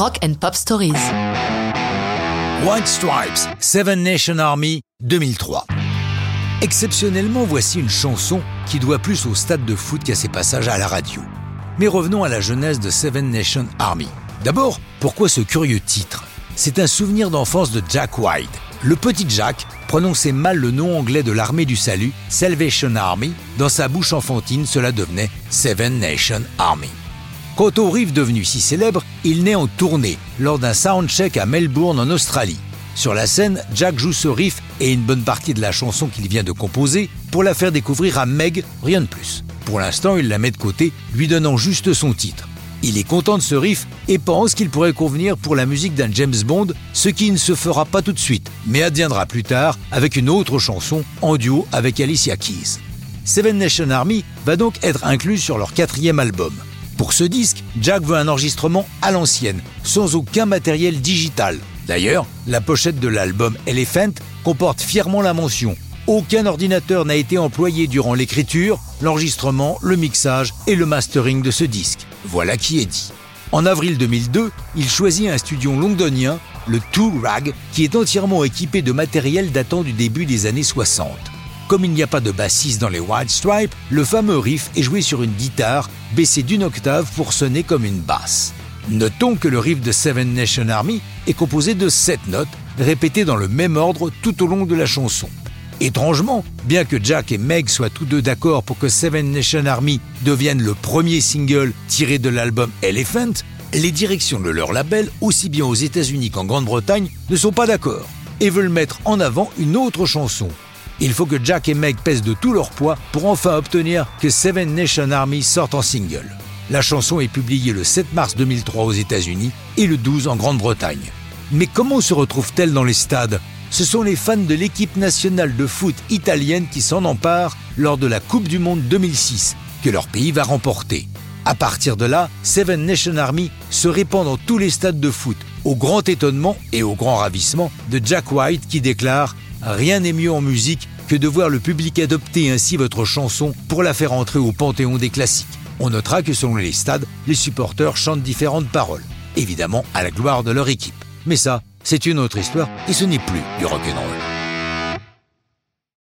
Rock and Pop Stories. White Stripes, Seven Nation Army, 2003. Exceptionnellement, voici une chanson qui doit plus au stade de foot qu'à ses passages à la radio. Mais revenons à la jeunesse de Seven Nation Army. D'abord, pourquoi ce curieux titre? C'est un souvenir d'enfance de Jack White. Le petit Jack prononçait mal le nom anglais de l'armée du salut, Salvation Army. Dans sa bouche enfantine, cela devenait Seven Nation Army. Quant au riff devenu si célèbre, il naît en tournée lors d'un soundcheck à Melbourne en Australie. Sur la scène, Jack joue ce riff et une bonne partie de la chanson qu'il vient de composer pour la faire découvrir à Meg, rien de plus. Pour l'instant, il la met de côté, lui donnant juste son titre. Il est content de ce riff et pense qu'il pourrait convenir pour la musique d'un James Bond, ce qui ne se fera pas tout de suite, mais adviendra plus tard avec une autre chanson en duo avec Alicia Keys. Seven Nation Army va donc être inclus sur leur quatrième album. Pour ce disque, Jack veut un enregistrement à l'ancienne, sans aucun matériel digital. D'ailleurs, la pochette de l'album Elephant comporte fièrement la mention aucun ordinateur n'a été employé durant l'écriture, l'enregistrement, le mixage et le mastering de ce disque. Voilà qui est dit. En avril 2002, il choisit un studio londonien, le Two Rag, qui est entièrement équipé de matériel datant du début des années 60. Comme il n'y a pas de bassiste dans les White Stripes, le fameux riff est joué sur une guitare, baissée d'une octave pour sonner comme une basse. Notons que le riff de Seven Nation Army est composé de 7 notes, répétées dans le même ordre tout au long de la chanson. Étrangement, bien que Jack et Meg soient tous deux d'accord pour que Seven Nation Army devienne le premier single tiré de l'album Elephant, les directions de leur label, aussi bien aux États-Unis qu'en Grande-Bretagne, ne sont pas d'accord et veulent mettre en avant une autre chanson. Il faut que Jack et Meg pèsent de tout leur poids pour enfin obtenir que Seven Nation Army sorte en single. La chanson est publiée le 7 mars 2003 aux États-Unis et le 12 en Grande-Bretagne. Mais comment se retrouve-t-elle dans les stades? Ce sont les fans de l'équipe nationale de foot italienne qui s'en emparent lors de la Coupe du Monde 2006, que leur pays va remporter. À partir de là, Seven Nation Army se répand dans tous les stades de foot, au grand étonnement et au grand ravissement de Jack White qui déclare Rien n'est mieux en musique que de voir le public adopter ainsi votre chanson pour la faire entrer au panthéon des classiques. On notera que selon les stades, les supporters chantent différentes paroles, évidemment à la gloire de leur équipe. Mais ça, c'est une autre histoire et ce n'est plus du rock'n'roll.